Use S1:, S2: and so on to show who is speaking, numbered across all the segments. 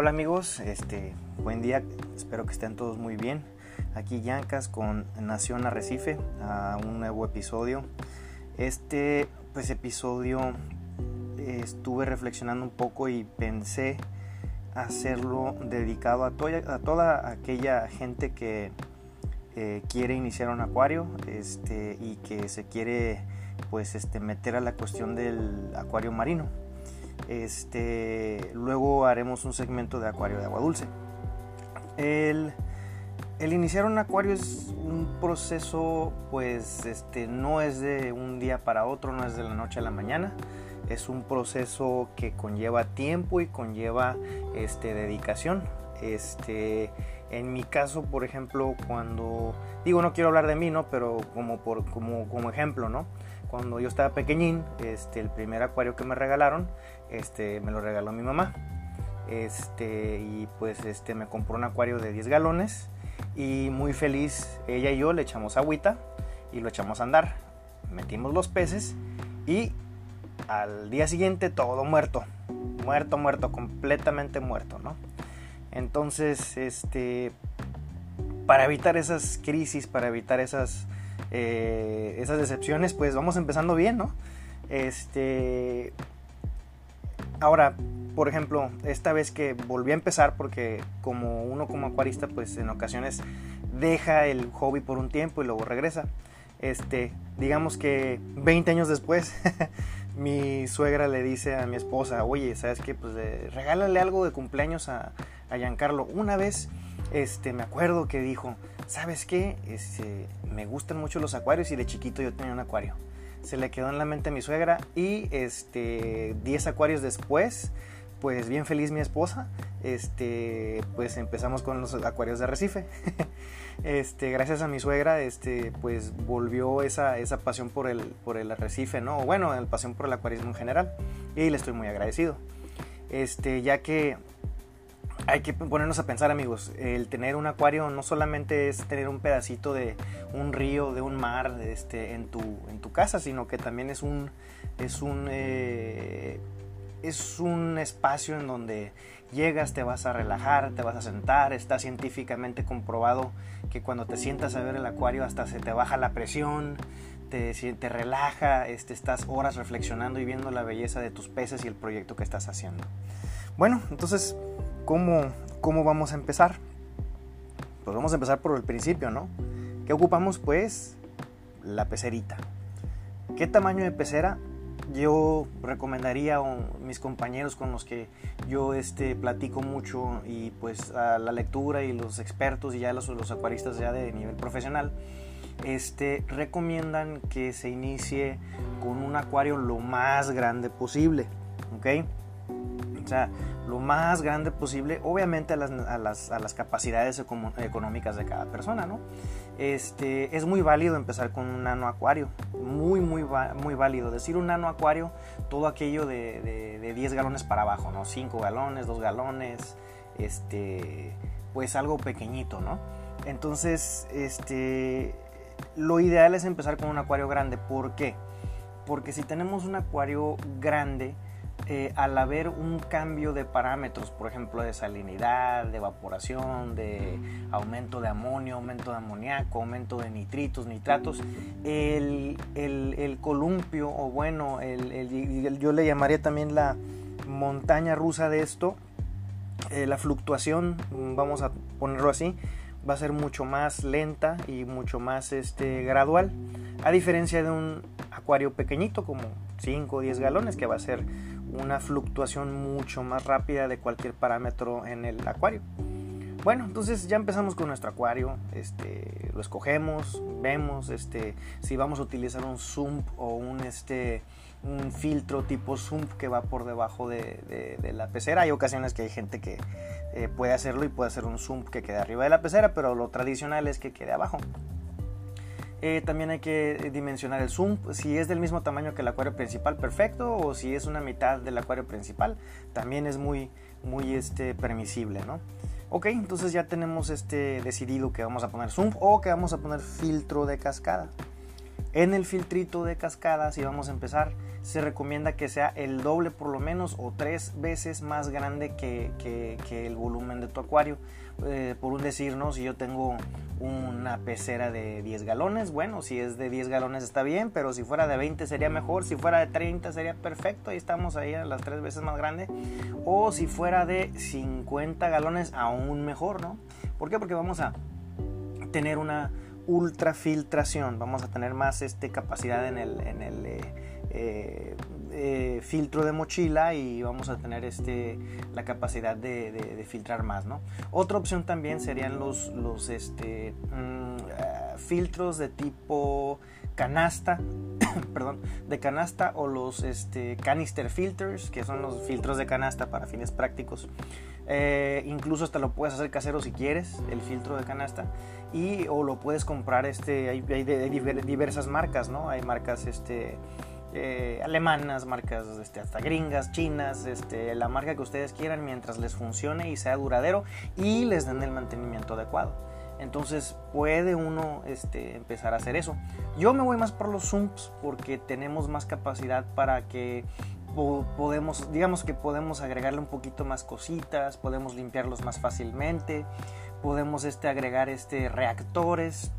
S1: Hola amigos, este, buen día, espero que estén todos muy bien. Aquí Yancas con Nación Arrecife a un nuevo episodio. Este pues episodio eh, estuve reflexionando un poco y pensé hacerlo dedicado a, toda aquella gente que eh, quiere iniciar un acuario este, y que se quiere pues este, meter a la cuestión del acuario marino. Este, luego haremos un segmento de acuario de agua dulce. El, iniciar un acuario es un proceso, pues este, no es de un día para otro, no es de la noche a la mañana. Es un proceso que conlleva tiempo y conlleva este, dedicación. Este, en mi caso, por ejemplo, cuando digo no quiero hablar de mí, ¿no? Pero como por como, como ejemplo, ¿no? Cuando yo estaba pequeñín, este, el primer acuario que me regalaron, este, me lo regaló mi mamá. Este, y pues este, me compró un acuario de 10 galones y muy feliz ella y yo le echamos agüita y lo echamos a andar. Metimos los peces y al día siguiente todo muerto, muerto, muerto, completamente muerto, ¿no? Entonces, este, para evitar esas crisis, para evitar esas eh, esas decepciones, pues vamos empezando bien, ¿no? Este. Ahora, por ejemplo, esta vez que volví a empezar, porque como uno como acuarista, pues en ocasiones deja el hobby por un tiempo y luego regresa. Este, digamos que 20 años después, mi suegra le dice a mi esposa, oye, ¿sabes qué? Pues eh, regálale algo de cumpleaños a, a Giancarlo. Una vez este, me acuerdo que dijo, ¿sabes qué? Este, me gustan mucho los acuarios y de chiquito yo tenía un acuario. Se le quedó en la mente a mi suegra y este, 10 acuarios después, pues bien feliz mi esposa, este, pues empezamos con los acuarios de Recife. este, gracias a mi suegra, este, pues volvió esa, pasión por el, arrecife, ¿no? Bueno, la pasión por el acuarismo en general. Y le estoy muy agradecido. Este, ya que hay que ponernos a pensar amigos, el tener un acuario no solamente es tener un pedacito de un río, de un mar este, en, tu, en tu casa, sino que también es un, es un, eh, es un espacio en donde llegas, te vas a relajar, te vas a sentar, está científicamente comprobado que cuando te sientas a ver el acuario hasta se te baja la presión, te, te relaja, este, estás horas reflexionando y viendo la belleza de tus peces y el proyecto que estás haciendo. Bueno, entonces ¿cómo, vamos a empezar? Pues vamos a empezar por el principio, ¿no? ¿Qué ocupamos? Pues la pecerita. ¿Qué tamaño de pecera? Yo recomendaría a mis compañeros con los que yo este, platico mucho y pues a la lectura y los expertos y ya los, los acuaristas ya de nivel profesional, este, recomiendan que se inicie con un acuario lo más grande posible, ¿ok? O sea, lo más grande posible, obviamente a las, capacidades económicas de cada persona, ¿no? Este, es muy válido empezar con un nano acuario, muy, muy, muy válido. Decir un nano acuario, todo aquello de, de, 10 galones para abajo, ¿no? 5 galones, 2 galones, este, pues algo pequeñito, ¿no? Entonces, este, lo ideal es empezar con un acuario grande. ¿Por qué? Porque si tenemos un acuario grande, eh, al haber un cambio de parámetros, por ejemplo, de salinidad, de evaporación, de aumento de amonio, aumento de amoníaco, aumento de nitritos, nitratos, el, columpio, o bueno, yo le llamaría también la montaña rusa de esto, eh, la fluctuación, vamos a ponerlo así, va a ser mucho más lenta y mucho más este, gradual, a diferencia de un acuario pequeñito como 5 o 10 galones que va a ser una fluctuación mucho más rápida de cualquier parámetro en el acuario. Bueno, entonces ya empezamos con nuestro acuario, este, lo escogemos, vemos este, si vamos a utilizar un sump o un, este, un filtro tipo sump que va por debajo de, la pecera. Hay ocasiones que hay gente que eh, puede hacerlo y puede hacer un sump que quede arriba de la pecera, pero lo tradicional es que quede abajo. Eh, también hay que dimensionar el zoom. Si es del mismo tamaño que el acuario principal, perfecto. O si es una mitad del acuario principal, también es muy, muy este, permisible, ¿no? Ok, entonces ya tenemos este decidido que vamos a poner zoom o que vamos a poner filtro de cascada. En el filtrito de cascada, si vamos a empezar, se recomienda que sea el doble por lo menos o tres veces más grande que, el volumen de tu acuario. Eh, por un decir, ¿no? Si yo tengo una pecera de 10 galones, bueno, si es de 10 galones está bien, pero si fuera de 20 sería mejor, si fuera de 30 sería perfecto, ahí estamos ahí a las tres veces más grande. O si fuera de 50 galones, aún mejor, ¿no? ¿Por qué? Porque vamos a tener una ultrafiltración, vamos a tener más este, capacidad en el, eh, eh, eh, filtro de mochila y vamos a tener este, la capacidad de, filtrar más. ¿no? Otra opción también serían los, los este, mm, filtros de tipo canasta, perdón, de canasta o los este, canister filters, que son los filtros de canasta para fines prácticos. Eh, incluso hasta lo puedes hacer casero si quieres, el filtro de canasta. Y o lo puedes comprar, este, hay, diversas marcas, ¿no? Hay marcas este, eh, alemanas, marcas este, hasta gringas, chinas, este, la marca que ustedes quieran mientras les funcione y sea duradero y les den el mantenimiento adecuado. Entonces puede uno este, empezar a hacer eso. Yo me voy más por los zooms porque tenemos más capacidad para que podemos, digamos que podemos agregarle un poquito más cositas, podemos limpiarlos más fácilmente, podemos este, agregar este, reactores,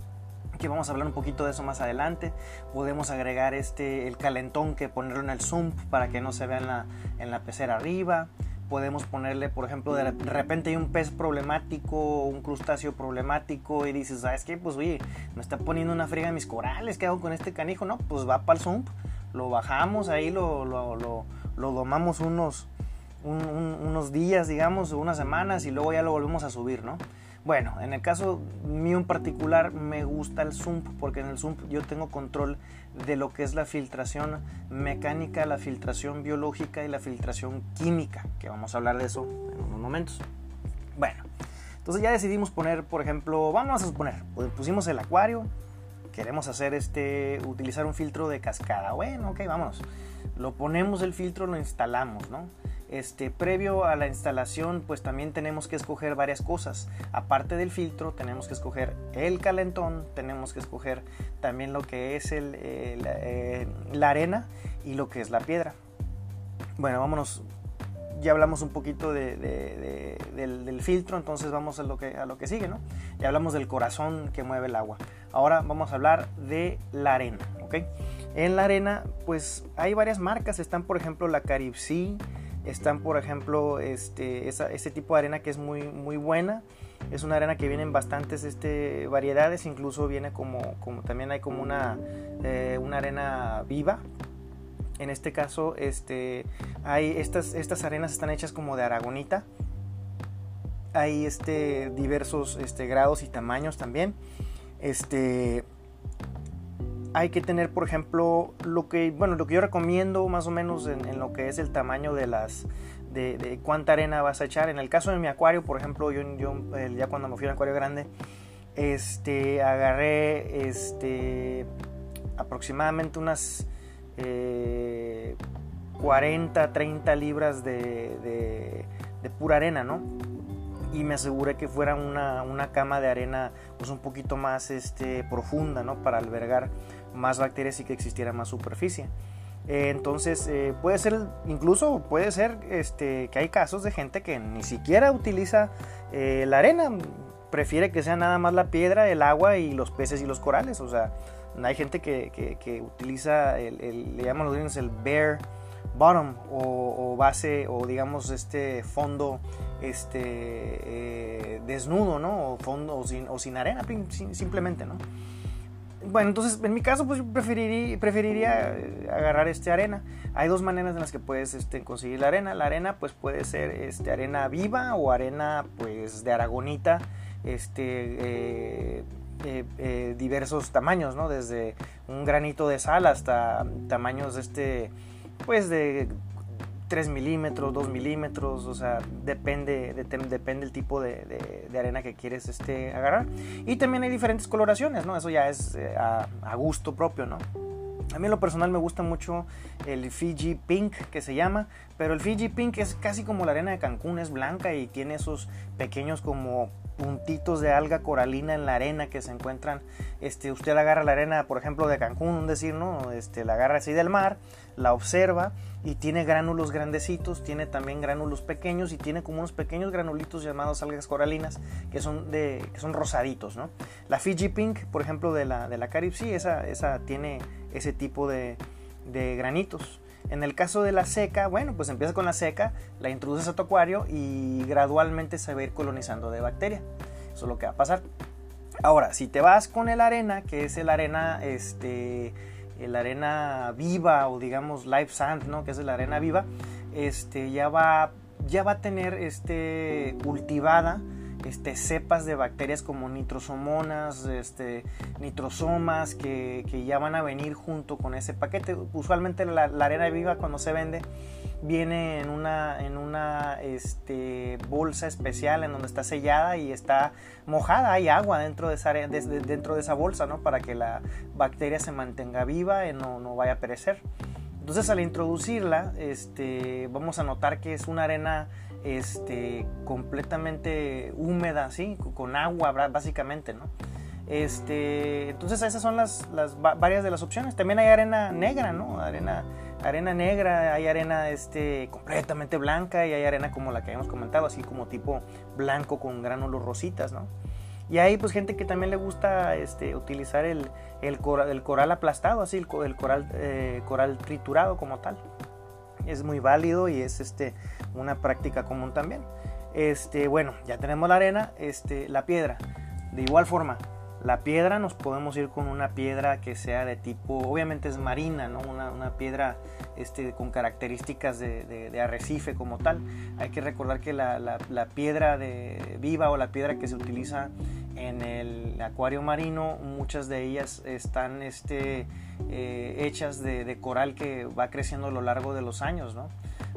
S1: que vamos a hablar un poquito de eso más adelante. Podemos agregar este, el calentón que ponerlo en el zoom para que no se vea en la, en la pecera arriba podemos ponerle, por ejemplo, de repente hay un pez problemático, un crustáceo problemático y dices, ¿sabes qué? Pues oye, me está poniendo una friga en mis corales, ¿qué hago con este canijo? No, pues va para el sump, lo bajamos ahí, lo, lo, lo, lo domamos unos, unos días, digamos, unas semanas y luego ya lo volvemos a subir, ¿no? Bueno, en el caso mío en particular me gusta el Zoom porque en el Zoom yo tengo control de lo que es la filtración mecánica, la filtración biológica y la filtración química, que vamos a hablar de eso en unos momentos. Bueno, entonces ya decidimos poner, por ejemplo, vamos a suponer, pusimos el acuario, queremos hacer este, utilizar un filtro de cascada. Bueno, ok, vámonos. Lo ponemos el filtro, lo instalamos, ¿no? Este, previo a la instalación, pues también tenemos que escoger varias cosas. Aparte del filtro, tenemos que escoger el calentón, tenemos que escoger también lo que es el, eh, la arena y lo que es la piedra. Bueno, vámonos. Ya hablamos un poquito del, filtro, entonces vamos a lo, que, a lo que sigue, ¿no? Ya hablamos del corazón que mueve el agua. Ahora vamos a hablar de la arena, ¿ok? En la arena, pues hay varias marcas. Están, por ejemplo, la Caribsea, están, por ejemplo, este, este tipo de arena que es muy, muy buena. Es una arena que viene en bastantes este, variedades, incluso viene como, como también hay como una, eh, una arena viva. En este caso, este, hay estas, estas arenas están hechas como de aragonita. Hay este, diversos este, grados y tamaños también. Este, hay que tener, por ejemplo, lo que, bueno, lo que yo recomiendo más o menos en, lo que es el tamaño de las, de, cuánta arena vas a echar. En el caso de mi acuario, por ejemplo, yo, ya cuando me fui al acuario grande, este, agarré, este, aproximadamente unas 40, eh, 30 libras de, de pura arena, ¿no? y me aseguré que fuera una, una, cama de arena pues un poquito más este, profunda ¿no? para albergar más bacterias y que existiera más superficie. Eh, entonces eh, puede ser, incluso puede ser este, que hay casos de gente que ni siquiera utiliza eh, la arena, prefiere que sea nada más la piedra, el agua y los peces y los corales. O sea, hay gente que, que, utiliza, el, le llaman los gringos el bare bottom o, base o digamos este fondo este desnudo, ¿no? O fondo o sin, o sin arena simplemente, ¿no? Bueno, entonces en mi caso pues yo preferiría, preferiría eh, agarrar este arena. Hay dos maneras en las que puedes este, conseguir la arena. La arena pues puede ser este, arena viva o arena pues de aragonita, este, eh, eh, diversos tamaños, ¿no? Desde un granito de sal hasta tamaños este, pues de 3 milímetros, 2 milímetros, o sea, depende, depende el tipo de, arena que quieres este, agarrar. Y también hay diferentes coloraciones, ¿no? Eso ya es eh, a, gusto propio, ¿no? A mí en lo personal me gusta mucho el Fiji Pink que se llama, pero el Fiji Pink es casi como la arena de Cancún, es blanca y tiene esos pequeños como puntitos de alga coralina en la arena que se encuentran. Este, usted agarra la arena, por ejemplo, de Cancún, decir, ¿no? Este, la agarra así del mar, la observa y tiene gránulos grandecitos, tiene también gránulos pequeños y tiene como unos pequeños granulitos llamados algas coralinas que son, de, que son rosaditos, ¿no? La Fiji Pink, por ejemplo, de la, de la Caribe esa, esa tiene ese tipo de, de granitos. En el caso de la seca, bueno, pues empieza con la seca, la introduces a tu acuario y gradualmente se va a ir colonizando de bacteria. Eso es lo que va a pasar. Ahora, si te vas con el arena, que es el arena, este, el arena viva o digamos live sand, ¿no? Que es la arena viva, este, ya va, ya va a tener, este, cultivada este, cepas de bacterias como nitrosomonas, este, nitrosomas, que, ya van a venir junto con ese paquete. Usualmente la, arena viva cuando se vende viene en una, en una este, bolsa especial en donde está sellada y está mojada, hay agua dentro de esa, dentro de esa bolsa, ¿no? Para que la bacteria se mantenga viva y no, no vaya a perecer. Entonces al introducirla, este, vamos a notar que es una arena este, completamente húmeda, ¿sí? con agua básicamente, ¿no? Este, entonces esas son las, las, varias de las opciones. También hay arena negra, ¿no? Arena, arena negra, hay arena este, completamente blanca y hay arena como la que habíamos comentado, así como tipo blanco con gránulos rositas, ¿no? Y hay pues gente que también le gusta este, utilizar el, el, coral, aplastado, así el, coral, eh, coral triturado como tal es muy válido y es este, una práctica común también. Este, bueno, ya tenemos la arena, este, la piedra. De igual forma, la piedra nos podemos ir con una piedra que sea de tipo, obviamente es marina, ¿no? una, piedra este, con características de, arrecife como tal. Hay que recordar que la, la, piedra de viva o la piedra que se utiliza en el acuario marino, muchas de ellas están este, eh, hechas de, coral que va creciendo a lo largo de los años, ¿no?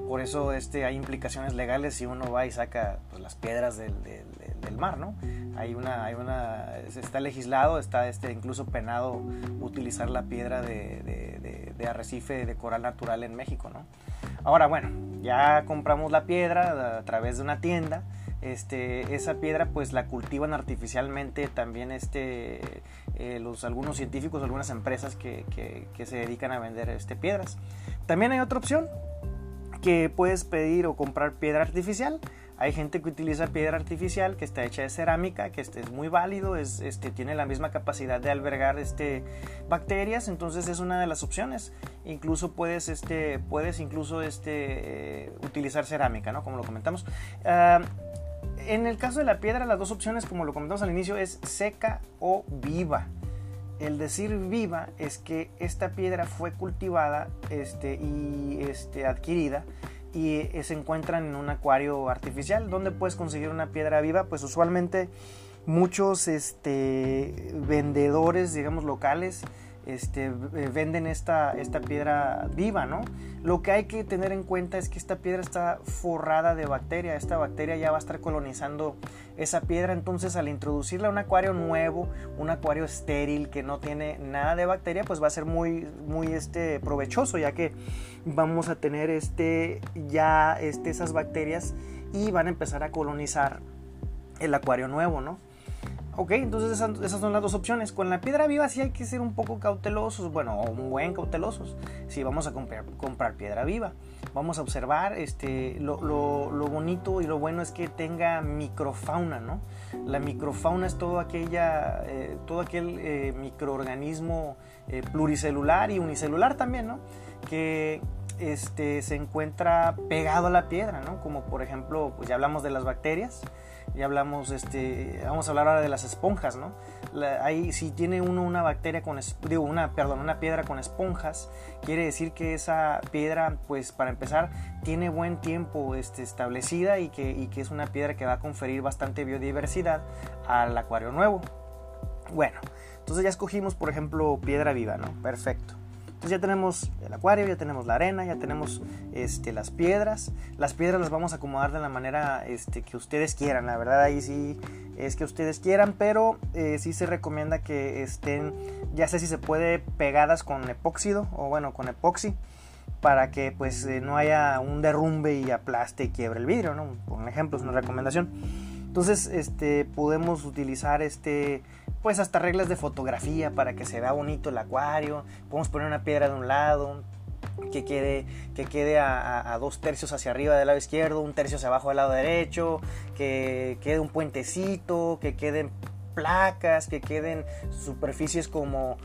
S1: Por eso este, hay implicaciones legales si uno va y saca pues, las piedras del, mar, ¿no? Hay una, hay una, está legislado, está este, incluso penado utilizar la piedra de, de arrecife de coral natural en México, ¿no? Ahora, bueno, ya compramos la piedra a través de una tienda, este, esa piedra pues la cultivan artificialmente también este, eh, los, algunos científicos, algunas empresas que, se dedican a vender este, piedras. También hay otra opción que puedes pedir o comprar piedra artificial. Hay gente que utiliza piedra artificial que está hecha de cerámica, que este es muy válido, es, este, tiene la misma capacidad de albergar este, bacterias, entonces es una de las opciones. Incluso puedes, este, puedes incluso este, utilizar cerámica, ¿no? como lo comentamos. Ah, en el caso de la piedra, las dos opciones, como lo comentamos al inicio, es seca o viva. El decir viva es que esta piedra fue cultivada este, y este, adquirida y eh, se encuentran en un acuario artificial. ¿Dónde puedes conseguir una piedra viva? Pues usualmente muchos este, vendedores, digamos, locales este, eh, venden esta, esta piedra viva, ¿no? Lo que hay que tener en cuenta es que esta piedra está forrada de bacteria, esta bacteria ya va a estar colonizando esa piedra, entonces al introducirla a un acuario nuevo, un acuario estéril que no tiene nada de bacteria, pues va a ser muy, muy este, provechoso, ya que vamos a tener este, ya este, esas bacterias y van a empezar a colonizar el acuario nuevo, ¿no? Ok, entonces esas, son las dos opciones. Con la piedra viva sí hay que ser un poco cautelosos, bueno, un buen cautelosos. Si vamos a comprar, comprar piedra viva, vamos a observar este, lo, bonito y lo bueno es que tenga microfauna, ¿no? La microfauna es todo, aquella, eh, todo aquel eh, microorganismo eh, pluricelular y unicelular también, ¿no? Que este, se encuentra pegado a la piedra, ¿no? Como por ejemplo, pues ya hablamos de las bacterias, ya hablamos, este, vamos a hablar ahora de las esponjas, ¿no? ahí, si tiene uno una bacteria con, digo, una, perdón, una piedra con esponjas, quiere decir que esa piedra, pues para empezar, tiene buen tiempo este, establecida y que, y que es una piedra que va a conferir bastante biodiversidad al acuario nuevo. Bueno, entonces ya escogimos, por ejemplo, piedra viva, ¿no? Perfecto ya tenemos el acuario, ya tenemos la arena, ya tenemos este, las piedras. Las piedras las vamos a acomodar de la manera este, que ustedes quieran. La verdad ahí sí es que ustedes quieran, pero eh, sí se recomienda que estén, ya sé si se puede, pegadas con epóxido o bueno, con epoxi para que pues eh, no haya un derrumbe y aplaste y quiebre el vidrio, ¿no? Por ejemplo, es una recomendación. Entonces, este, podemos utilizar este, pues hasta reglas de fotografía para que se vea bonito el acuario. Podemos poner una piedra de un lado, que quede, que quede a, dos tercios hacia arriba del lado izquierdo, un tercio hacia abajo del lado derecho, que quede un puentecito, que queden placas, que queden superficies como,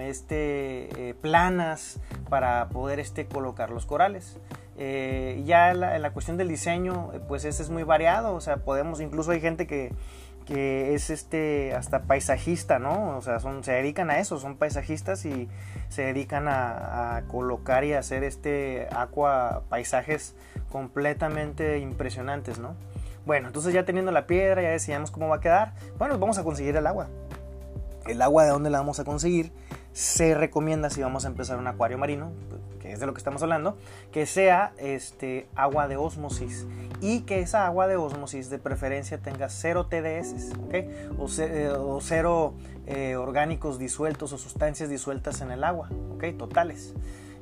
S1: este, eh, planas para poder este, colocar los corales. Eh, ya en la, cuestión del diseño, eh, pues ese es muy variado, o sea, podemos, incluso hay gente que, que es este hasta paisajista, ¿no? O sea, son, se dedican a eso, son paisajistas y se dedican a, colocar y hacer este aqua paisajes completamente impresionantes, ¿no? Bueno, entonces ya teniendo la piedra, ya decidimos cómo va a quedar. Bueno, vamos a conseguir el agua. El agua de dónde la vamos a conseguir se recomienda si vamos a empezar un acuario marino, que es de lo que estamos hablando, que sea este, agua de osmosis y que esa agua de osmosis de preferencia tenga cero TDS ¿okay? o, eh, cero eh, orgánicos disueltos o sustancias disueltas en el agua, ¿okay? totales.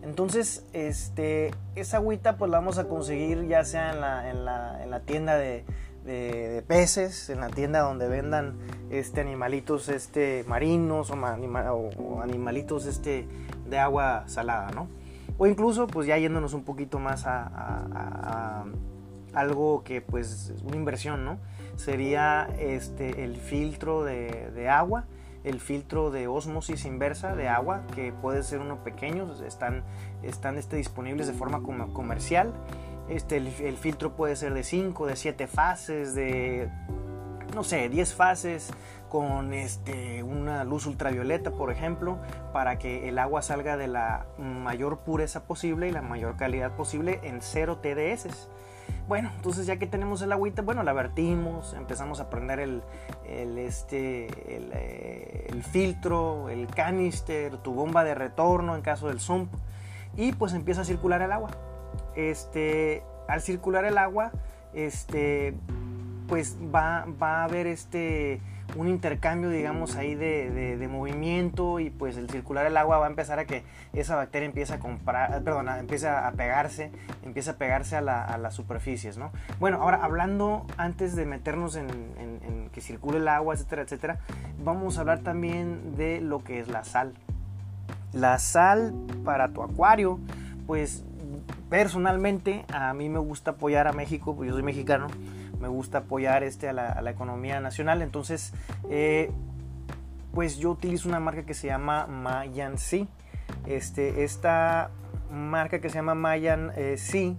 S1: Entonces, este, esa agüita pues la vamos a conseguir ya sea en la, en la, en la tienda de, de, peces, en la tienda donde vendan este, animalitos este, marinos o, animalitos este, de agua salada, ¿no? O incluso, pues ya yéndonos un poquito más a, algo que pues es una inversión, ¿no? Sería este, el filtro de, agua, el filtro de osmosis inversa de agua, que puede ser uno pequeño, están, están este, disponibles de forma comercial este, el, filtro puede ser de 5, de 7 fases, de, no sé, 10 fases con este, una luz ultravioleta, por ejemplo, para que el agua salga de la mayor pureza posible y la mayor calidad posible en 0 TDS. Bueno, entonces ya que tenemos el agüita, bueno, la vertimos, empezamos a prender este, eh, el filtro, el canister, tu bomba de retorno en caso del sump, y pues empieza a circular el agua este, al circular el agua, este, pues va, va a haber este, un intercambio, digamos, ahí de, movimiento y pues el circular el agua va a empezar a que esa bacteria empiece a comprar, perdón, empieza a pegarse, empieza a pegarse a, la, las superficies, ¿no? Bueno, ahora hablando antes de meternos en, en, que circule el agua, etcétera, etcétera, vamos a hablar también de lo que es la sal. La sal para tu acuario, pues personalmente a mí me gusta apoyar a México, pues yo soy mexicano, me gusta apoyar este, a, la, economía nacional, entonces eh, pues yo utilizo una marca que se llama Mayan Sea. Este, esta marca que se llama Mayan eh, Sea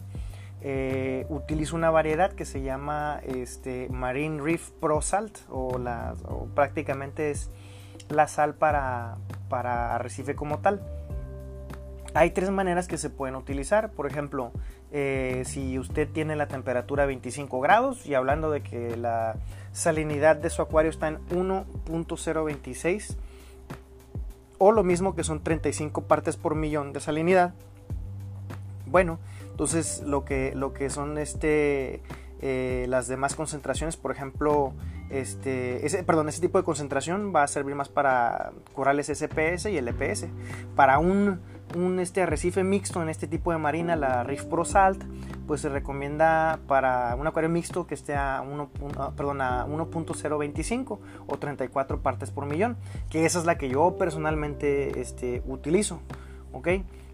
S1: eh, utiliza una variedad que se llama este, Marine Reef Pro Salt o, la, prácticamente es la sal para, para arrecife como tal. Hay tres maneras que se pueden utilizar. Por ejemplo, eh, si usted tiene la temperatura 25 grados y hablando de que la salinidad de su acuario está en 1.026 o lo mismo que son 35 partes por millón de salinidad. Bueno, entonces lo que, lo que son este, eh, las demás concentraciones, por ejemplo, este, ese, perdón, ese tipo de concentración va a servir más para corales SPS y LPS. Para un un este arrecife mixto en este tipo de marina, la Reef Pro Salt, pues se recomienda para un acuario mixto que esté a 1.025 ah, o 34 partes por millón, que esa es la que yo personalmente este, utilizo. ¿ok?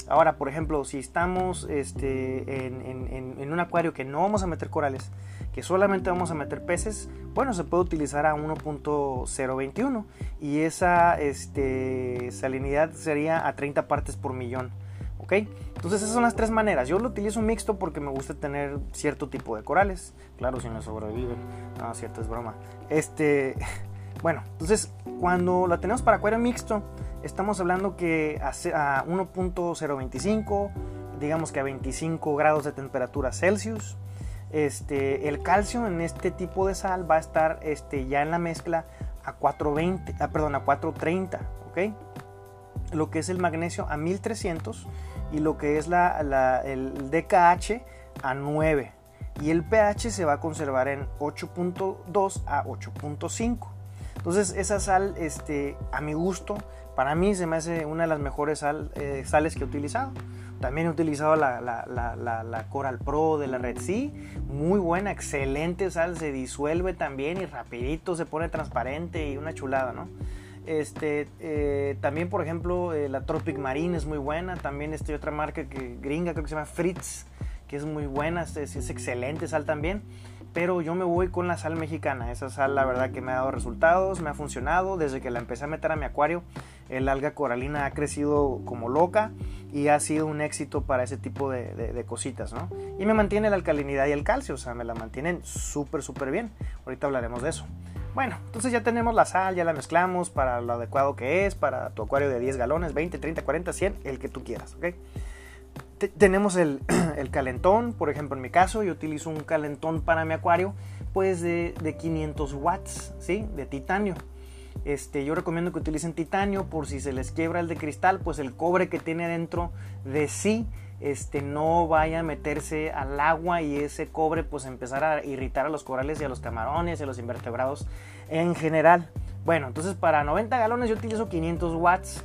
S1: Ahora, por ejemplo, si estamos este, en, un acuario que no vamos a meter corales, que solamente vamos a meter peces, bueno, se puede utilizar a 1.021 y esa este, salinidad sería a 30 partes por millón. ¿ok? Entonces esas son las tres maneras. Yo lo utilizo mixto porque me gusta tener cierto tipo de corales. Claro, si no sobreviven. No, cierto, es broma. Este, bueno, entonces cuando la tenemos para acuario mixto, estamos hablando que a 1.025, digamos que a 25 grados de temperatura Celsius. Este, el calcio en este tipo de sal va a estar este, ya en la mezcla a 420, ah, perdón, a 430, ¿ok? Lo que es el magnesio a 1300 y lo que es la, el DKH a 9 y el pH se va a conservar en 8.2 a 8.5. Entonces esa sal, este, a mi gusto, para mí se me hace una de las mejores eh, sales que he utilizado. También he utilizado la, la, Coral Pro de la Red Sea. Muy buena, excelente sal. Se disuelve también y rapidito se pone transparente y una chulada, ¿no? Este, eh, también, por ejemplo, eh, la Tropic Marine es muy buena. También este otra marca que gringa, creo que se llama Fritz, que es muy buena. Es, es excelente sal también pero yo me voy con la sal mexicana. Esa sal, la verdad, que me ha dado resultados, me ha funcionado. Desde que la empecé a meter a mi acuario, el alga coralina ha crecido como loca y ha sido un éxito para ese tipo de, cositas, ¿no? Y me mantiene la alcalinidad y el calcio, o sea, me la mantienen súper, súper bien. Ahorita hablaremos de eso. Bueno, entonces ya tenemos la sal, ya la mezclamos para lo adecuado que es, para tu acuario de 10 galones, 20, 30, 40, 100, el que tú quieras, ¿ok? Tenemos el, calentón, por ejemplo en mi caso yo utilizo un calentón para mi acuario pues de, 500 watts, ¿sí? De titanio. Este, yo recomiendo que utilicen titanio por si se les quiebra el de cristal, pues el cobre que tiene dentro de sí este, no vaya a meterse al agua y ese cobre pues empezar a irritar a los corales y a los camarones y a los invertebrados en general. Bueno, entonces para 90 galones yo utilizo 500 watts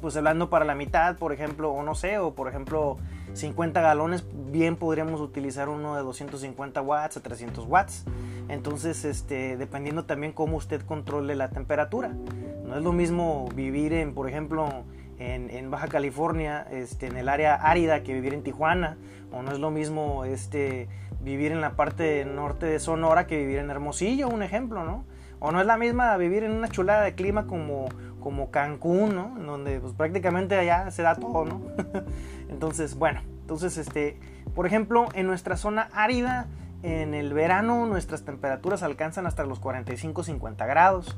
S1: pues hablando para la mitad, por ejemplo, o no sé, o por ejemplo 50 galones, bien podríamos utilizar uno de 250 watts a 300 watts. Entonces, este, dependiendo también cómo usted controle la temperatura. No es lo mismo vivir en, por ejemplo, en, Baja California, este, en el área árida que vivir en Tijuana, o no es lo mismo este, vivir en la parte norte de Sonora que vivir en Hermosillo, un ejemplo, ¿no? O no es la misma vivir en una chulada de clima como como Cancún, ¿no? En donde pues, prácticamente allá se da todo, ¿no? entonces, bueno, entonces, este, por ejemplo, en nuestra zona árida, en el verano nuestras temperaturas alcanzan hasta los 45-50 grados.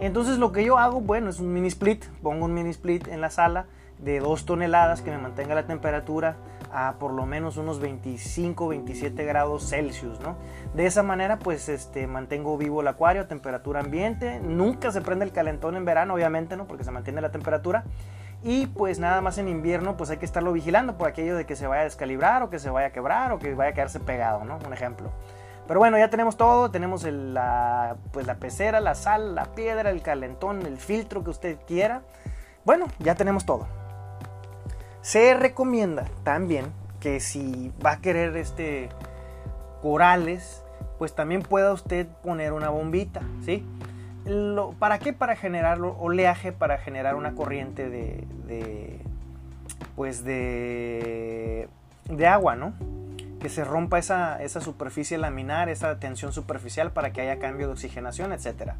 S1: Entonces lo que yo hago, bueno, es un mini split, pongo un mini split en la sala de 2 toneladas que me mantenga la temperatura a por lo menos unos 25, 27 grados Celsius, ¿no? De esa manera, pues, este, mantengo vivo el acuario a temperatura ambiente. Nunca se prende el calentón en verano, obviamente, ¿no? Porque se mantiene la temperatura. Y pues nada más en invierno, pues hay que estarlo vigilando por aquello de que se vaya a descalibrar o que se vaya a quebrar o que vaya a quedarse pegado, ¿no? Un ejemplo. Pero bueno, ya tenemos todo, tenemos la, pues la pecera, la sal, la piedra, el calentón, el filtro que usted quiera. Bueno, ya tenemos todo. Se recomienda también que si va a querer este corales, pues también pueda usted poner una bombita, ¿sí? ¿Para qué? Para generar oleaje, para generar una corriente de, de pues de, de agua, ¿no? Que se rompa esa, superficie laminar, esa tensión superficial para que haya cambio de oxigenación, etc.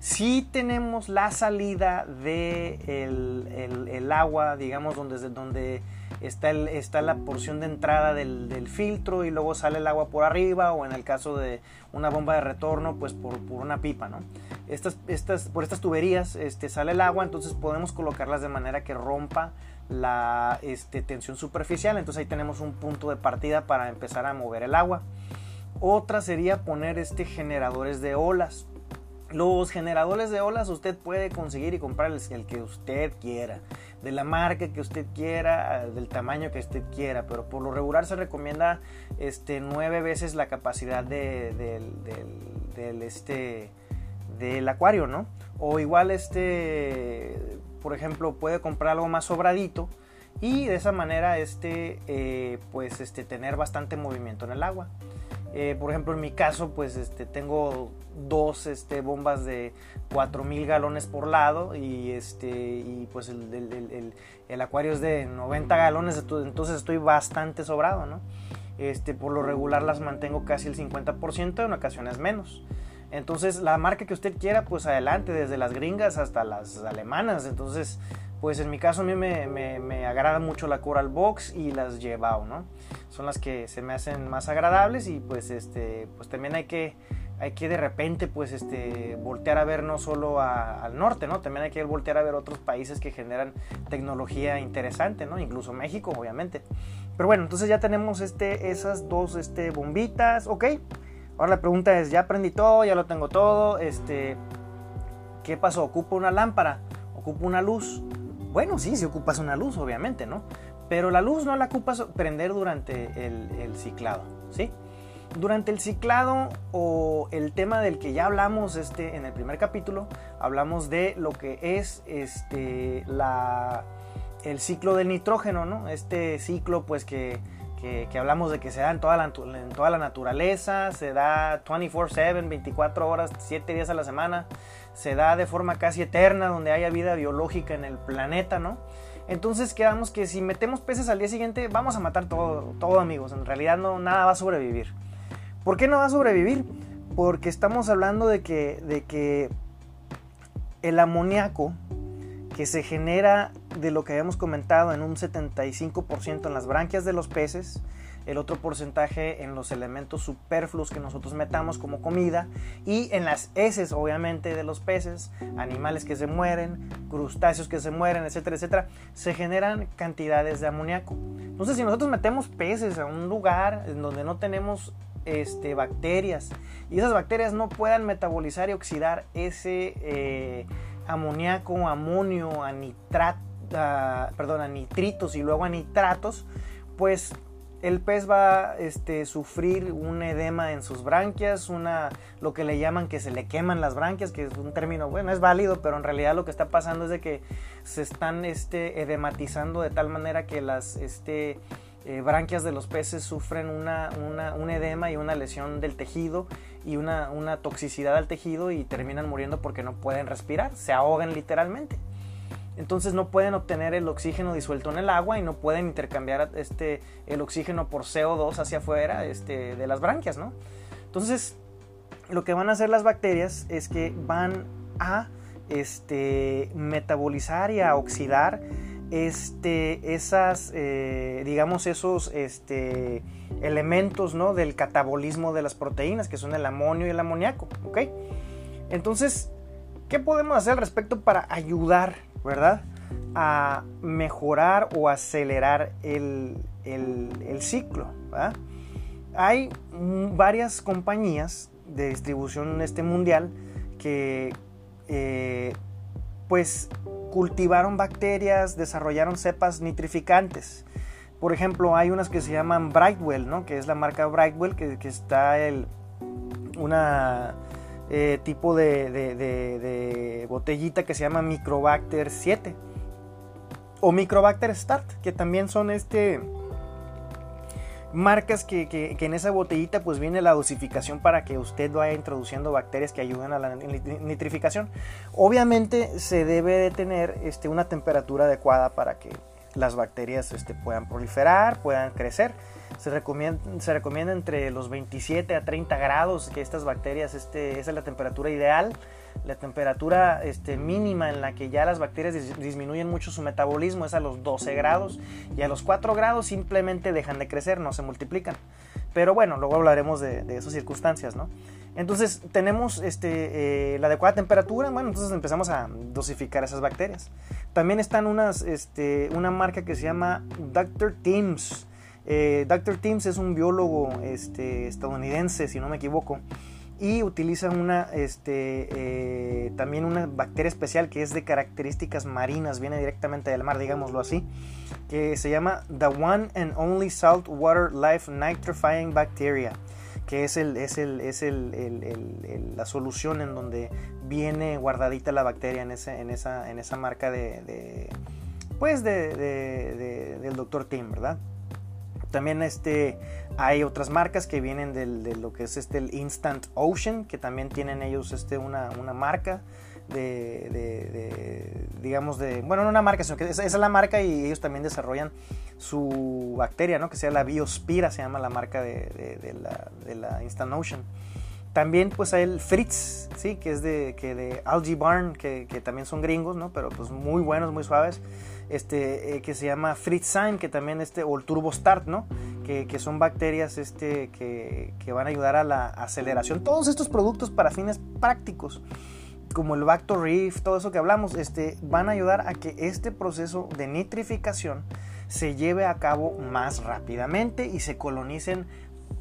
S1: Si tenemos la salida del de el, agua, digamos, donde, donde está, está la porción de entrada del, filtro y luego sale el agua por arriba o en el caso de una bomba de retorno, pues por, una pipa, ¿no? Estas, estas, por estas tuberías este, sale el agua, entonces podemos colocarlas de manera que rompa la este, tensión superficial. Entonces ahí tenemos un punto de partida para empezar a mover el agua. Otra sería poner este generadores de olas. Los generadores de olas usted puede conseguir y comprar el, que usted quiera, de la marca que usted quiera, del tamaño que usted quiera, pero por lo regular se recomienda este, nueve veces la capacidad de, del, este, del acuario, ¿no? O igual este por ejemplo, puede comprar algo más sobradito y de esa manera este, eh, pues este, tener bastante movimiento en el agua. Eh, por ejemplo, en mi caso, pues este, tengo dos este, bombas de 4000 galones por lado y, este, y pues el, el, el, acuario es de 90 galones, entonces estoy bastante sobrado, ¿no? Este, por lo regular las mantengo casi el 50%, en ocasiones menos. Entonces, la marca que usted quiera, pues adelante, desde las gringas hasta las alemanas. Entonces, pues en mi caso a mí me, me, agrada mucho la Coral Box y las Jebao, ¿no? Son las que se me hacen más agradables y pues este, pues también hay que, hay que de repente pues este, voltear a ver no solo al norte, ¿no? También hay que voltear a ver otros países que generan tecnología interesante, ¿no? Incluso México, obviamente. Pero bueno, entonces ya tenemos este, esas dos este, bombitas, ¿ok? Ahora la pregunta es, ya aprendí todo, ya lo tengo todo, este, ¿qué pasó? ¿Ocupo una lámpara? ¿Ocupo una luz? Bueno, sí, si ocupas una luz, obviamente, ¿no? Pero la luz no la ocupas prender durante el, ciclado, ¿sí? durante el ciclado o el tema del que ya hablamos este, en el primer capítulo, hablamos de lo que es este, la, el ciclo del nitrógeno, ¿no? Este ciclo pues que, que, hablamos de que se da en toda, la, en toda la naturaleza, se da 24/7, 24 horas, 7 días a la semana, se da de forma casi eterna donde haya vida biológica en el planeta, ¿no? Entonces quedamos que si metemos peces al día siguiente vamos a matar todo, todo amigos, en realidad no, nada va a sobrevivir. ¿Por qué no va a sobrevivir? Porque estamos hablando de que, de que el amoníaco que se genera de lo que habíamos comentado en un 75% en las branquias de los peces, el otro porcentaje en los elementos superfluos que nosotros metamos como comida y en las heces obviamente de los peces, animales que se mueren, crustáceos que se mueren, etcétera, etcétera, se generan cantidades de amoníaco. Entonces si nosotros metemos peces a un lugar en donde no tenemos este, bacterias y esas bacterias no puedan metabolizar y oxidar ese eh, amoníaco, amonio, a, perdón, a nitritos y luego a nitratos, pues el pez va a este, sufrir un edema en sus branquias, una, lo que le llaman que se le queman las branquias, que es un término, bueno, es válido, pero en realidad lo que está pasando es de que se están este, edematizando de tal manera que las este, eh, branquias de los peces sufren una, un edema y una lesión del tejido y una, una toxicidad al tejido y terminan muriendo porque no pueden respirar, se ahogan literalmente entonces no pueden obtener el oxígeno disuelto en el agua y no pueden intercambiar este, el oxígeno por CO2 hacia afuera este, de las branquias, ¿no? Entonces, lo que van a hacer las bacterias es que van a este, metabolizar y a oxidar este, esas, eh, digamos, esos este, elementos ¿no? del catabolismo de las proteínas, que son el amonio y el amoníaco, ¿ok? Entonces, ¿qué podemos hacer al respecto para ayudar ¿verdad? A mejorar o acelerar el, ciclo. Hay varias compañías de distribución este mundial que eh, pues cultivaron bacterias, desarrollaron cepas nitrificantes. Por ejemplo, hay unas que se llaman Brightwell, ¿no? que es la marca Brightwell, que, que está el, una eh, tipo de, botellita que se llama Microbacter 7 o Microbacter Start, que también son este marcas que, en esa botellita pues viene la dosificación para que usted vaya introduciendo bacterias que ayuden a la nitrificación. Obviamente se debe de tener este, una temperatura adecuada para que las bacterias este, puedan proliferar, puedan crecer. Se recomienda, se recomienda entre los 27 a 30 grados que estas bacterias, este, esa es la temperatura ideal. La temperatura este, mínima en la que ya las bacterias disminuyen mucho su metabolismo es a los 12 grados y a los 4 grados simplemente dejan de crecer, no se multiplican. Pero bueno, luego hablaremos de, de esas circunstancias, ¿no? Entonces tenemos este, eh, la adecuada temperatura, bueno, entonces empezamos a dosificar esas bacterias. También están unas, este, una marca que se llama Dr. Teams. Eh, Dr. Teams es un biólogo este, estadounidense, si no me equivoco, y utiliza una, este, eh, también una bacteria especial que es de características marinas, viene directamente del mar, digámoslo así, que se llama The One and Only Saltwater Life Nitrifying Bacteria que es, el, es, el, es el, la solución en donde viene guardadita la bacteria en, ese, en, esa, en esa marca de, pues de, del doctor Tim, ¿verdad? También este, hay otras marcas que vienen de lo que es este, el Instant Ocean, que también tienen ellos este, una, una marca de, digamos, de, bueno, no una marca, sino que esa, es la marca y ellos también desarrollan su bacteria, ¿no? Que sea la Biospira, se llama la marca de, la, Instant Ocean. También pues hay el Fritz, ¿sí? Que es de, que de Algae Barn, que, también son gringos, ¿no? Pero pues muy buenos, muy suaves. Este, eh, que se llama Fritzzyme, que también este, o el Turbo Start, ¿no? Que, que son bacterias este, que, que, van a ayudar a la aceleración. Todos estos productos para fines prácticos como el Bacto Reef, todo eso que hablamos, este, van a ayudar a que este proceso de nitrificación se lleve a cabo más rápidamente y se colonicen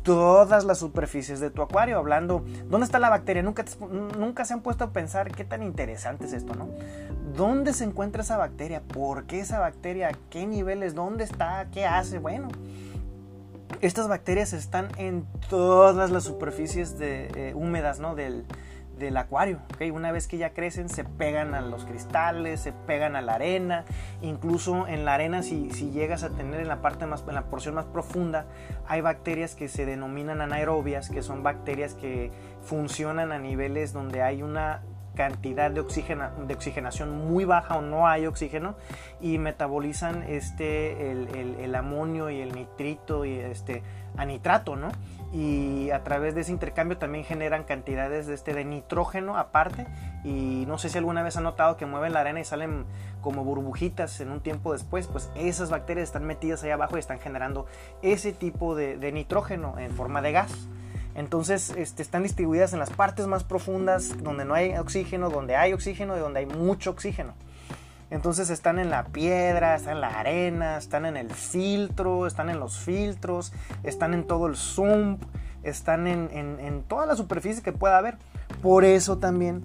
S1: todas las superficies de tu acuario. Hablando, ¿dónde está la bacteria? Nunca, nunca se han puesto a pensar qué tan interesante es esto, ¿no? ¿Dónde se encuentra esa bacteria? ¿Por qué esa bacteria? ¿Qué niveles? ¿Dónde está? ¿Qué hace? Bueno, Estas bacterias están en todas las superficies de, eh, húmedas ¿no? del, del acuario. ¿okay? Una vez que ya crecen, se pegan a los cristales, se pegan a la arena. Incluso en la arena, si, si llegas a tener en la parte más, en la porción más profunda, hay bacterias que se denominan anaerobias, que son bacterias que funcionan a niveles donde hay una cantidad de, oxígeno, de oxigenación muy baja o no hay oxígeno y metabolizan este, el, el, amonio y el nitrito y este anitrato, ¿no? Y a través de ese intercambio también generan cantidades de, este, de nitrógeno aparte y no sé si alguna vez han notado que mueven la arena y salen como burbujitas en un tiempo después, pues esas bacterias están metidas ahí abajo y están generando ese tipo de nitrógeno en forma de gas. Entonces este, están distribuidas en las partes más profundas donde no hay oxígeno, donde hay oxígeno y donde hay mucho oxígeno. Entonces están en la piedra, están en la arena, están en el filtro, están en los filtros, están en todo el sump, están en, toda la superficie que pueda haber. Por eso también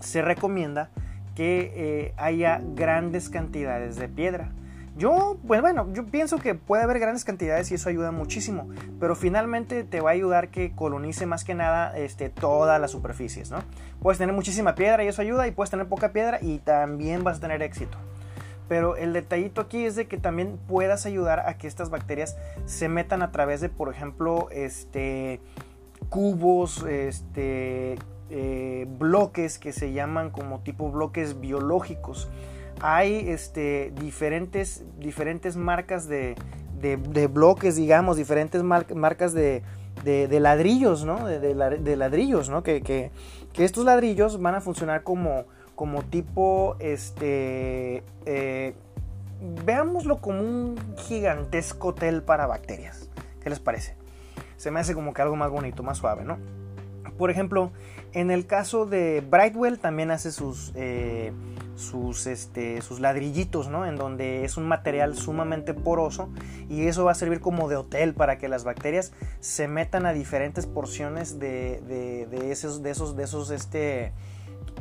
S1: se recomienda que eh, haya grandes cantidades de piedra. Yo, pues bueno, yo pienso que puede haber grandes cantidades y eso ayuda muchísimo, pero finalmente te va a ayudar que colonice más que nada este, todas las superficies, ¿no? Puedes tener muchísima piedra y eso ayuda, y puedes tener poca piedra y también vas a tener éxito. Pero el detallito aquí es de que también puedas ayudar a que estas bacterias se metan a través de, por ejemplo, este, cubos, este, eh, bloques que se llaman como tipo bloques biológicos hay este, diferentes, diferentes marcas de, bloques, digamos, diferentes marcas de, ladrillos, ¿no? De, ladrillos, ¿no? Que, estos ladrillos van a funcionar como, como tipo, este, eh, veámoslo como un gigantesco hotel para bacterias. ¿Qué les parece? Se me hace como que algo más bonito, más suave, ¿no? Por ejemplo, en el caso de Brightwell también hace sus, eh, sus, este, sus ladrillitos, ¿no? En donde es un material sumamente poroso y eso va a servir como de hotel para que las bacterias se metan a diferentes porciones de, de, esos, de esos, de esos, este,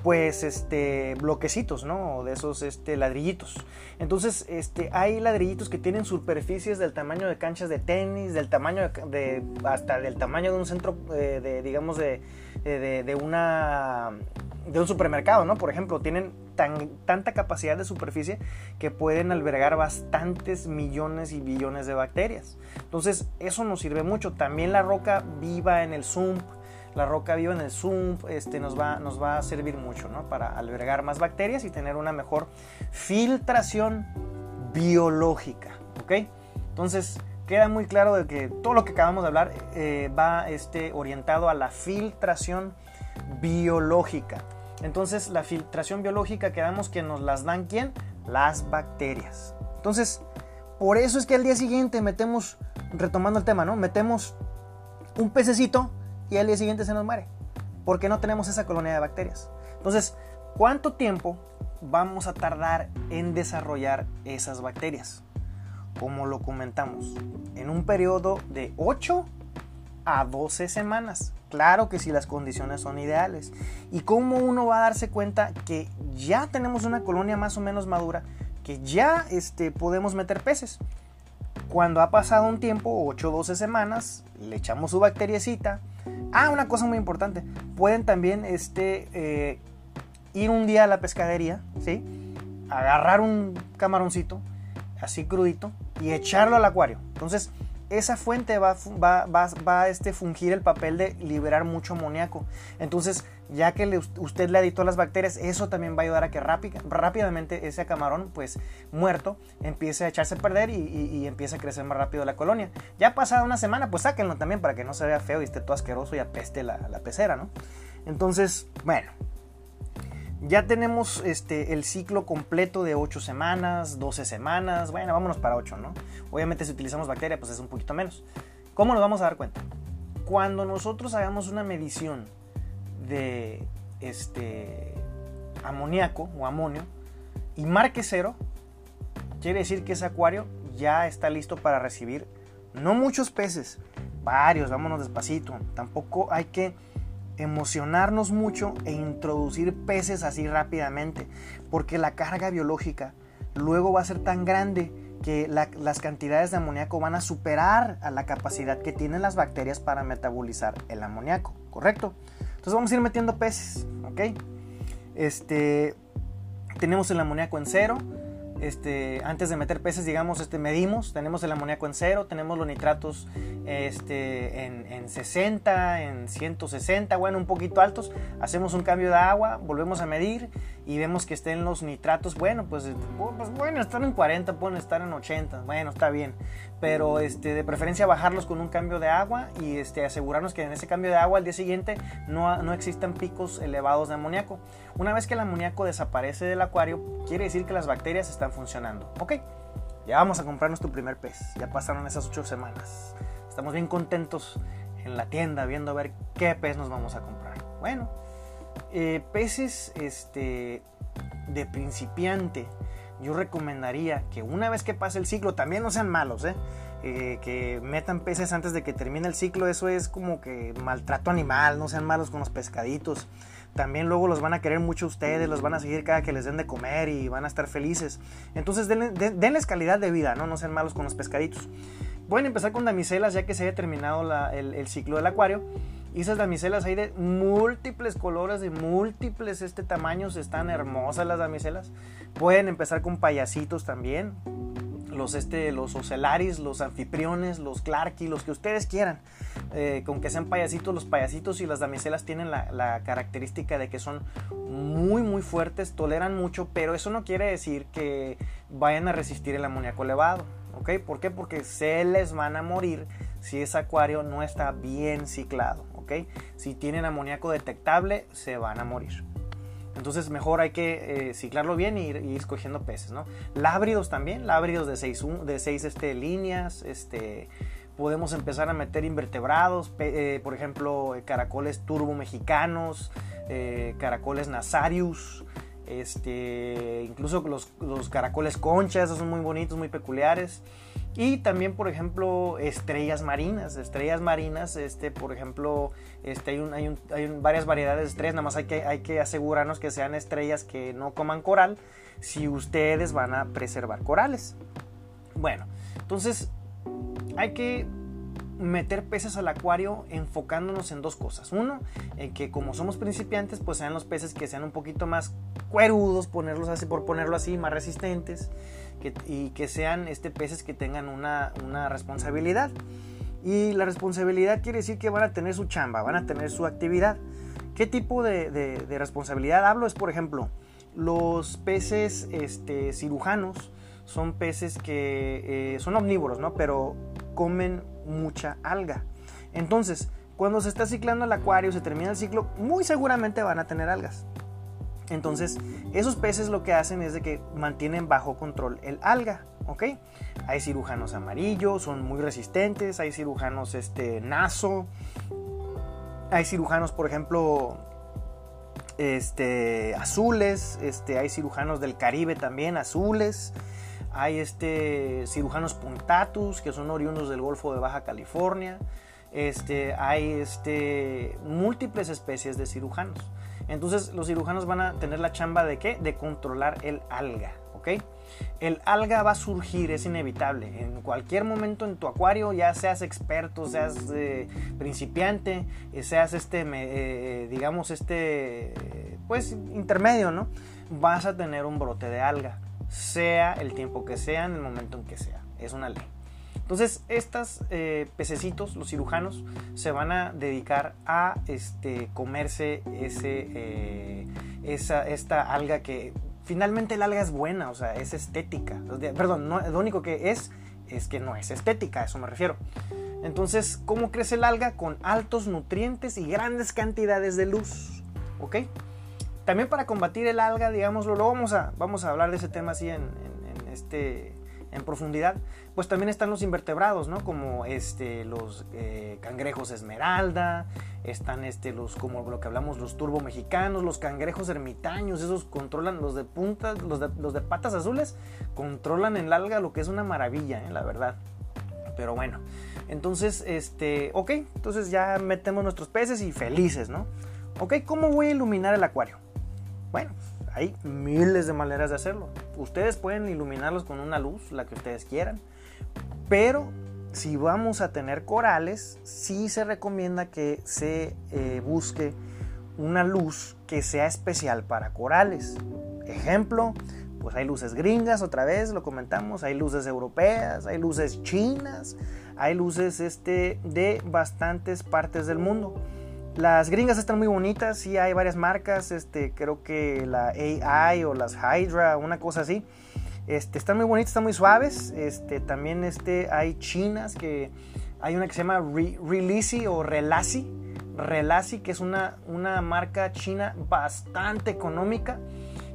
S1: pues este bloquecitos, ¿no? De esos este ladrillitos. Entonces, este hay ladrillitos que tienen superficies del tamaño de canchas de tenis, del tamaño de, hasta del tamaño de un centro eh, de, digamos de, de, una de un supermercado, ¿no? Por ejemplo, tienen tan, tanta capacidad de superficie que pueden albergar bastantes millones y billones de bacterias. Entonces, eso nos sirve mucho. También la roca viva en el sump la roca viva en el zoom este, nos, va, nos va a servir mucho ¿no? para albergar más bacterias y tener una mejor filtración biológica. ¿ok? Entonces, queda muy claro de que todo lo que acabamos de hablar eh, va este, orientado a la filtración biológica. Entonces, la filtración biológica quedamos que nos las dan quién? Las bacterias. Entonces, por eso es que al día siguiente metemos, retomando el tema, ¿no? Metemos un pececito y al día siguiente se nos muere. Porque no tenemos esa colonia de bacterias. Entonces, ¿cuánto tiempo vamos a tardar en desarrollar esas bacterias? Como lo comentamos, en un periodo de 8 a 12 semanas. Claro que si las condiciones son ideales. ¿Y cómo uno va a darse cuenta que ya tenemos una colonia más o menos madura, que ya este, podemos meter peces? Cuando ha pasado un tiempo, 8 o 12 semanas, le echamos su bacteriecita, Ah, una cosa muy importante. Pueden también este, eh, ir un día a la pescadería, ¿sí? Agarrar un camaroncito, así crudito, y echarlo al acuario. Entonces, esa fuente va, va, va, va a este, fungir el papel de liberar mucho amoníaco. Entonces, ya que usted le adictó las bacterias, eso también va a ayudar a que rápidamente ese camarón, pues muerto, empiece a echarse a perder y, empiece a crecer más rápido la colonia. Ya pasada una semana, pues sáquenlo también para que no se vea feo y esté todo asqueroso y apeste la, la pecera, ¿no? Entonces, bueno, ya tenemos este, el ciclo completo de 8 semanas, 12 semanas. Bueno, vámonos para 8, ¿no? Obviamente si utilizamos bacteria, pues es un poquito menos. ¿Cómo nos vamos a dar cuenta? Cuando nosotros hagamos una medición de este amoníaco o amonio y marque cero, quiere decir que ese acuario ya está listo para recibir no muchos peces, varios, vámonos despacito. Tampoco hay que emocionarnos mucho e introducir peces así rápidamente, porque la carga biológica luego va a ser tan grande que las cantidades de amoníaco van a superar a la capacidad que tienen las bacterias para metabolizar el amoníaco, ¿correcto? Entonces vamos a ir metiendo peces, ¿ok? Este, tenemos el amoníaco en cero, este, antes de meter peces, digamos, este, medimos, tenemos el amoníaco en cero, tenemos los nitratos este, en, en, 60, en 160, bueno, un poquito altos, hacemos un cambio de agua, volvemos a medir y vemos que estén los nitratos, bueno, pues, pues bueno, están en 40, pueden estar en 80, bueno, está bien, pero este, de preferencia bajarlos con un cambio de agua y este, asegurarnos que en ese cambio de agua al día siguiente no, no existan picos elevados de amoníaco. Una vez que el amoníaco desaparece del acuario, quiere decir que las bacterias están funcionando. Ok, ya vamos a comprar nuestro primer pez, ya pasaron esas 8 semanas. Estamos bien contentos en la tienda viendo a ver qué pez nos vamos a comprar. Bueno, eh, peces este, de principiante, yo recomendaría que una vez que pase el ciclo, también no sean malos, ¿eh? Eh, que metan peces antes de que termine el ciclo, eso es como que maltrato animal, no sean malos con los pescaditos. También luego los van a querer mucho ustedes, los van a seguir cada que les den de comer y van a estar felices. Entonces denles, calidad de vida, ¿no? No sean malos con los pescaditos. Pueden empezar con damiselas ya que se haya terminado el, ciclo del acuario esas damiselas hay de múltiples colores, de múltiples este, tamaños. Están hermosas las damiselas. Pueden empezar con payasitos también. Los, este, los ocelaris, los anfitriones, los clarky, los que ustedes quieran. Eh, con que sean payasitos, los payasitos y las damiselas tienen la, la, característica de que son muy muy fuertes, toleran mucho, pero eso no quiere decir que vayan a resistir el amoníaco elevado. ¿ok? ¿Por qué? Porque se les van a morir si ese acuario no está bien ciclado. Si tienen amoníaco detectable, se van a morir. Entonces mejor hay que eh, ciclarlo bien y ir, escogiendo peces, ¿no? Lábridos también, lábridos de seis, este, líneas, este, podemos empezar a meter invertebrados, eh, por ejemplo, caracoles turbo mexicanos, eh, caracoles nasarius, este, incluso los, los, caracoles conchas, esos son muy bonitos, muy peculiares. Y también, por ejemplo, estrellas marinas. Estrellas marinas, este, por ejemplo, este, hay, un, hay, un, hay varias variedades de estrellas. Nada más hay que, hay que asegurarnos que sean estrellas que no coman coral si ustedes van a preservar corales. Bueno, entonces hay que meter peces al acuario enfocándonos en dos cosas. Uno, en que como somos principiantes, pues sean los peces que sean un poquito más cuerudos, ponerlos así, por ponerlo así, más resistentes, y que sean este, peces que tengan una, responsabilidad. Y la responsabilidad quiere decir que van a tener su chamba, van a tener su actividad. ¿Qué tipo de, responsabilidad hablo? Es, por ejemplo, los peces este, cirujanos son peces que eh, son omnívoros, ¿no? Pero comen mucha alga. Entonces, cuando se está ciclando el acuario, se termina el ciclo, muy seguramente van a tener algas. Entonces, esos peces lo que hacen es de que mantienen bajo control el alga, ¿ok? Hay cirujanos amarillos, son muy resistentes, hay cirujanos este, naso, hay cirujanos, por ejemplo, este, azules, este, hay cirujanos del Caribe también, azules, hay este, cirujanos puntatus, que son oriundos del Golfo de Baja California, este, hay este, múltiples especies de cirujanos. Entonces los cirujanos van a tener la chamba de qué? De controlar el alga, ¿ok? El alga va a surgir, es inevitable. En cualquier momento en tu acuario, ya seas experto, seas eh, principiante, eh, seas este, eh, digamos, este, pues intermedio, ¿no? Vas a tener un brote de alga, sea el tiempo que sea, en el momento en que sea. Es una ley. Entonces, estos eh, pececitos, los cirujanos, se van a dedicar a este, comerse eh, esa, esta alga que finalmente el alga es buena, o sea, es estética. Perdón, lo único que es es que no es estética, a eso me refiero. Entonces, ¿cómo crece el alga? Con altos nutrientes y grandes cantidades de luz. ¿Ok? También para combatir el alga, digámoslo, lo vamos a, vamos a hablar de ese tema así en, en este en profundidad, pues también están los invertebrados, ¿no? Como este, los eh, cangrejos esmeralda, están este, los, como lo que hablamos, los turbo mexicanos, los cangrejos ermitaños, esos controlan, los de puntas, los de, patas azules, controlan el alga, lo que es una maravilla, ¿eh? la verdad. Pero bueno, entonces, este, ok, entonces ya metemos nuestros peces y felices, ¿no? Ok, ¿cómo voy a iluminar el acuario? Bueno, hay miles de maneras de hacerlo. Ustedes pueden iluminarlos con una luz, la que ustedes quieran, pero si vamos a tener corales, sí se recomienda que se eh, busque una luz que sea especial para corales. Ejemplo, pues hay luces gringas, otra vez lo comentamos, hay luces europeas, hay luces chinas, hay luces este, de bastantes partes del mundo. Las gringas están muy bonitas, sí hay varias marcas, este, creo que la AI o las Hydra, una cosa así. Este, están muy bonitas, están muy suaves. Este, también este, hay chinas que hay una que se llama Re o Relasi. Relasi, que es una, una marca china bastante económica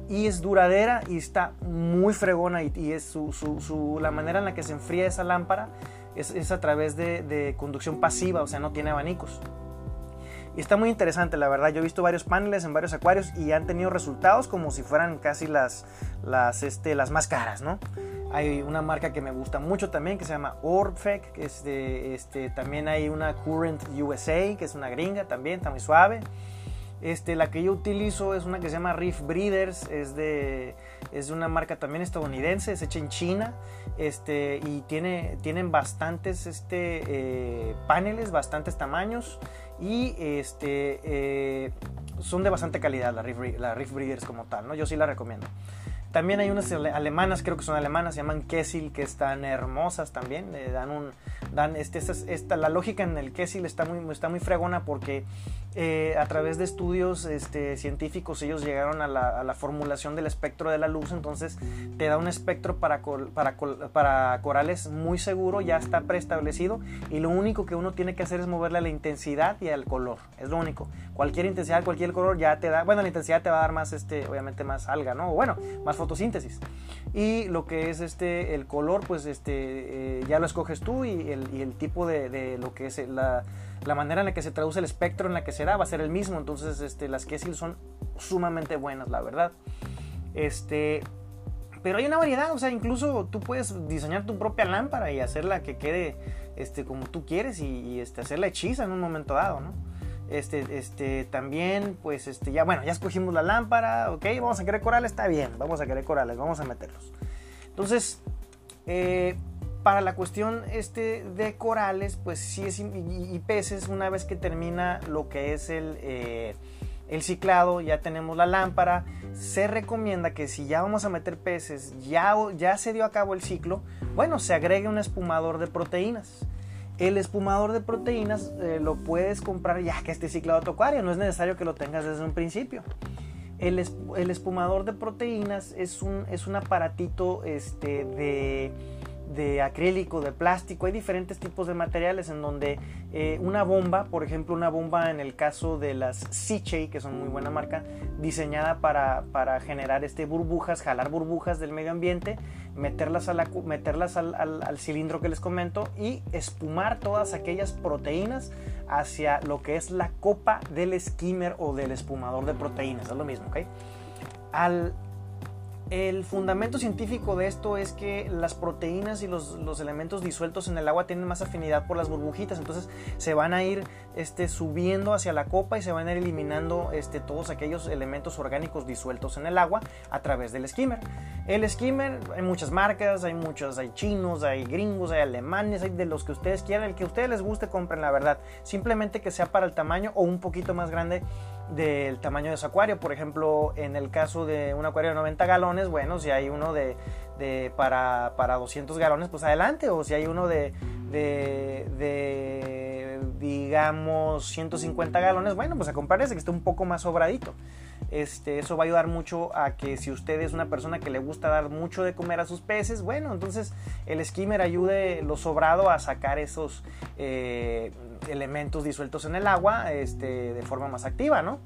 S1: y es duradera y está muy fregona y, es su, la manera en la que se enfría esa lámpara es, a través de, de, conducción pasiva, o sea, no tiene abanicos. Y está muy interesante, la verdad. Yo he visto varios paneles en varios acuarios y han tenido resultados como si fueran casi las, las, este, las más caras, ¿no? Hay una marca que me gusta mucho también que se llama Orbfec, que es de, este, también hay una Current USA, que es una gringa también, está muy suave. Este, la que yo utilizo es una que se llama Reef Breeders, es de, es de una marca también estadounidense, es hecha en China este, y tiene, tienen bastantes este, eh, paneles, bastantes tamaños y este, eh, son de bastante calidad la Reef, la Reef Breeders como tal, ¿no? yo sí la recomiendo. También hay unas alemanas, creo que son alemanas, se llaman Kessil, que están hermosas también. dan un, dan este, esta, la lógica en el Kessil está muy, está muy fregona porque eh, a través de estudios este, científicos ellos llegaron a la, formulación del espectro de la luz, entonces te da un espectro para, para, para corales muy seguro, ya está preestablecido y lo único que uno tiene que hacer es moverle a la intensidad y al color, es lo único. Cualquier intensidad, cualquier color ya te da, bueno, la intensidad te va a dar más, este, obviamente más alga, ¿no? Bueno, más fotosíntesis. Y lo que es este, el color, pues este, eh, ya lo escoges tú y el, tipo de, lo que es la, manera en la que se traduce el espectro en la que se da va a ser el mismo. Entonces este, las Kessil son sumamente buenas, la verdad. Este, pero hay una variedad, o sea, incluso tú puedes diseñar tu propia lámpara y hacerla que quede este, como tú quieres y, y este, hacerla hechiza en un momento dado, ¿no? Este, este, también, pues, este, ya, bueno, ya escogimos la lámpara, ok, vamos a querer corales, está bien, vamos a querer corales, vamos a meterlos. Entonces, eh, para la cuestión este de corales, pues sí es, y, peces, una vez que termina lo que es el, eh, el ciclado, ya tenemos la lámpara, se recomienda que si ya vamos a meter peces, ya, ya se dio a cabo el ciclo, bueno, se agregue un espumador de proteínas. El espumador de proteínas eh, lo puedes comprar ya que esté ciclado a tu acuario, no es necesario que lo tengas desde un principio. El, espumador de proteínas es un, es un aparatito este, de de acrílico, de plástico, hay diferentes tipos de materiales en donde eh, una bomba, por ejemplo una bomba en el caso de las Sichey, que son muy buena marca, diseñada para, generar este burbujas, jalar burbujas del medio ambiente, meterlas, meterlas al, al, cilindro que les comento y espumar todas aquellas proteínas hacia lo que es la copa del skimmer o del espumador de proteínas, es lo mismo, ¿ok? Al, el fundamento científico de esto es que las proteínas y los, elementos disueltos en el agua tienen más afinidad por las burbujitas, entonces se van a ir este, subiendo hacia la copa y se van a ir eliminando este, todos aquellos elementos orgánicos disueltos en el agua a través del skimmer. El skimmer, hay muchas marcas, hay muchos, hay chinos, hay gringos, hay alemanes, hay de los que ustedes quieran, el que a ustedes les guste, compren la verdad. Simplemente que sea para el tamaño o un poquito más grande del tamaño de su acuario. Por ejemplo, en el caso de un acuario de 90 galones, bueno, si hay uno de, para, para, 200 galones, pues adelante. O si hay uno de, de, digamos, 150 galones, bueno, pues a que esté un poco más sobradito. Este, eso va a ayudar mucho a que si usted es una persona que le gusta dar mucho de comer a sus peces, bueno, entonces el skimmer ayude lo sobrado a sacar esos eh, elementos disueltos en el agua este, de forma más activa, ¿no?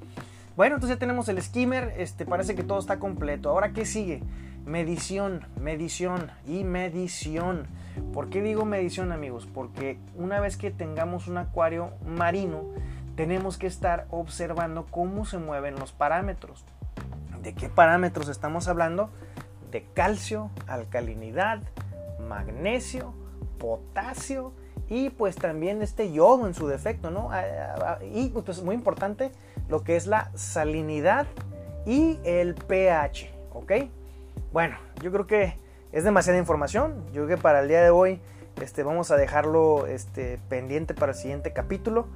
S1: Bueno, entonces ya tenemos el skimmer, este, parece que todo está completo. Ahora, ¿qué sigue? Medición, medición y medición. ¿Por qué digo medición, amigos? Porque una vez que tengamos un acuario marino, tenemos que estar observando cómo se mueven los parámetros. ¿De qué parámetros estamos hablando? De calcio, alcalinidad, magnesio, potasio y pues también este yodo en su defecto, ¿no? Ah, ah, y pues muy importante lo que es la salinidad y el pH, ¿ok? bueno, yo creo que es demasiada información. Yo creo que para el día de hoy este, vamos a dejarlo este, pendiente para el siguiente capítulo.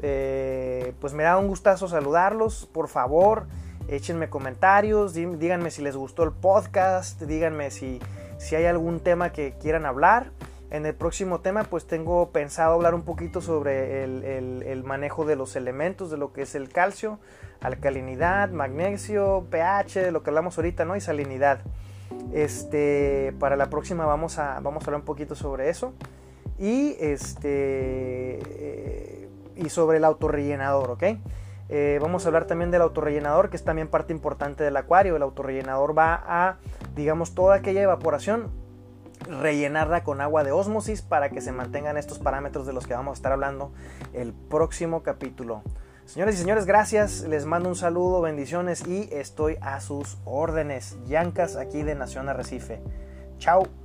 S1: Eh, pues me da un gustazo saludarlos. Por favor, échenme comentarios, díganme si les gustó el podcast, díganme si, si hay algún tema que quieran hablar. En el próximo tema pues tengo pensado hablar un poquito sobre el, manejo de los elementos, de lo que es el calcio, alcalinidad, magnesio, pH, de lo que hablamos ahorita, ¿no? Y salinidad. Este, para la próxima vamos a, vamos a hablar un poquito sobre eso. Y este eh, y sobre el autorrellenador, ¿ok? Eh, vamos a hablar también del autorrellenador, que es también parte importante del acuario. El autorrellenador va a, digamos, toda aquella evaporación rellenarla con agua de osmosis para que se mantengan estos parámetros de los que vamos a estar hablando el próximo capítulo. Señores y señores, gracias. Les mando un saludo, bendiciones y estoy a sus órdenes. Yancas aquí de Nación Arrecife. Chao.